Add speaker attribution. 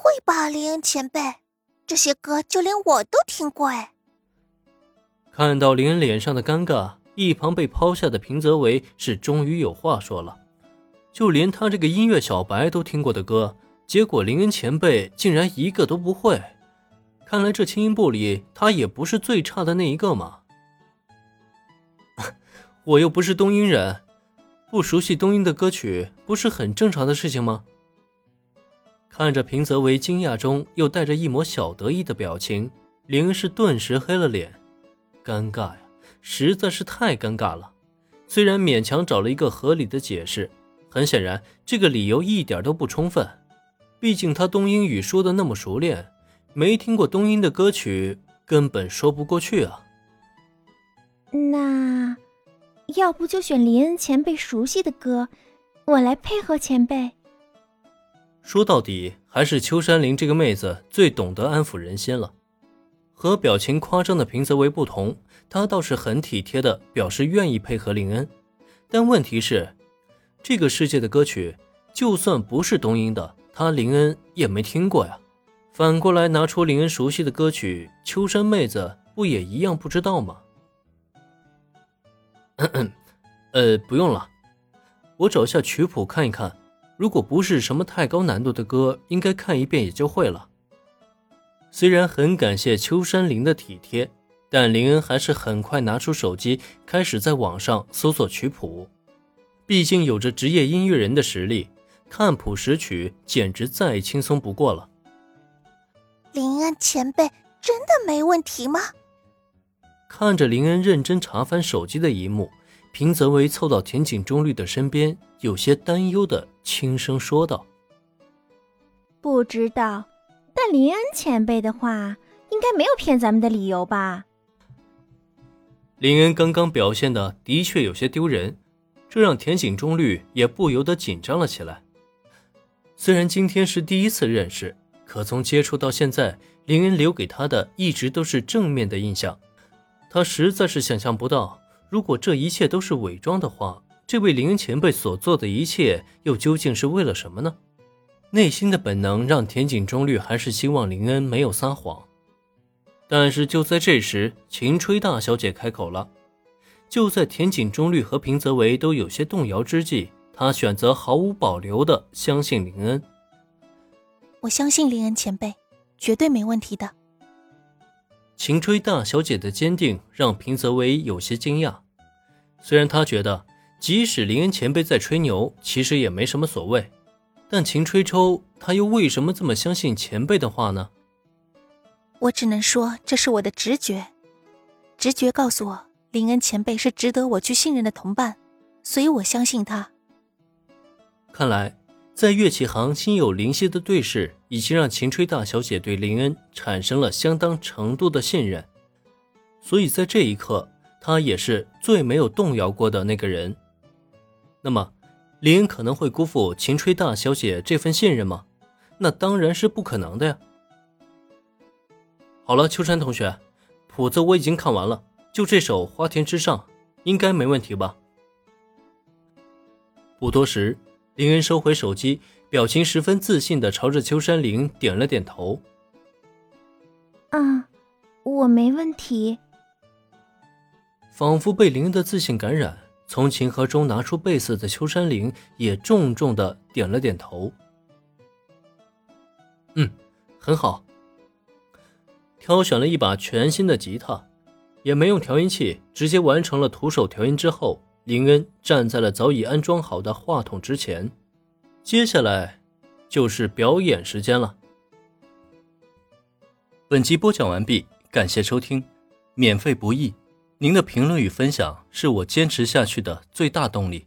Speaker 1: 会吧，林恩前辈，这些歌就连我都听过哎。
Speaker 2: 看到林恩脸上的尴尬，一旁被抛下的平泽唯是终于有话说了。就连他这个音乐小白都听过的歌，结果林恩前辈竟然一个都不会。看来这轻音部里他也不是最差的那一个嘛。我又不是东音人，不熟悉东音的歌曲不是很正常的事情吗？看着平泽唯惊讶中又带着一抹小得意的表情，林氏顿时黑了脸，尴尬呀，实在是太尴尬了。虽然勉强找了一个合理的解释。很显然，这个理由一点都不充分。毕竟他东英语说的那么熟练，没听过东音的歌曲，根本说不过去啊。
Speaker 3: 那，要不就选林恩前辈熟悉的歌，我来配合前辈。
Speaker 2: 说到底，还是秋山林这个妹子最懂得安抚人心了。和表情夸张的平泽唯不同，她倒是很体贴的表示愿意配合林恩。但问题是。这个世界的歌曲，就算不是东音的，他林恩也没听过呀。反过来拿出林恩熟悉的歌曲，秋山妹子不也一样不知道吗？咳 咳呃，不用了，我找下曲谱看一看。如果不是什么太高难度的歌，应该看一遍也就会了。虽然很感谢秋山林的体贴，但林恩还是很快拿出手机，开始在网上搜索曲谱。毕竟有着职业音乐人的实力，看谱识曲简直再轻松不过了。
Speaker 1: 林恩前辈真的没问题吗？
Speaker 2: 看着林恩认真查翻手机的一幕，平泽唯凑到田井中律的身边，有些担忧的轻声说道：“
Speaker 3: 不知道，但林恩前辈的话应该没有骗咱们的理由吧？”
Speaker 2: 林恩刚刚表现的的确有些丢人。这让田井中律也不由得紧张了起来。虽然今天是第一次认识，可从接触到现在，林恩留给他的一直都是正面的印象。他实在是想象不到，如果这一切都是伪装的话，这位林恩前辈所做的一切又究竟是为了什么呢？内心的本能让田井中律还是希望林恩没有撒谎。但是就在这时，晴吹大小姐开口了。就在田井中律和平泽唯都有些动摇之际，他选择毫无保留的相信林恩。
Speaker 1: 我相信林恩前辈，绝对没问题的。
Speaker 2: 晴吹大小姐的坚定让平泽唯有些惊讶。虽然他觉得即使林恩前辈在吹牛，其实也没什么所谓，但秦吹抽他又为什么这么相信前辈的话呢？
Speaker 1: 我只能说这是我的直觉，直觉告诉我。林恩前辈是值得我去信任的同伴，所以我相信他。
Speaker 2: 看来，在乐器行心有灵犀的对视，已经让秦吹大小姐对林恩产生了相当程度的信任，所以在这一刻，她也是最没有动摇过的那个人。那么，林恩可能会辜负秦吹大小姐这份信任吗？那当然是不可能的呀。好了，秋山同学，谱子我已经看完了。就这首《花田之上》，应该没问题吧？不多时，林恩收回手机，表情十分自信的朝着秋山林点了点头。
Speaker 3: 嗯，我没问题。
Speaker 2: 仿佛被林恩的自信感染，从琴盒中拿出贝斯的秋山林也重重的点了点头。嗯，很好。挑选了一把全新的吉他。也没用调音器，直接完成了徒手调音之后，林恩站在了早已安装好的话筒之前。接下来就是表演时间了。本集播讲完毕，感谢收听，免费不易，您的评论与分享是我坚持下去的最大动力。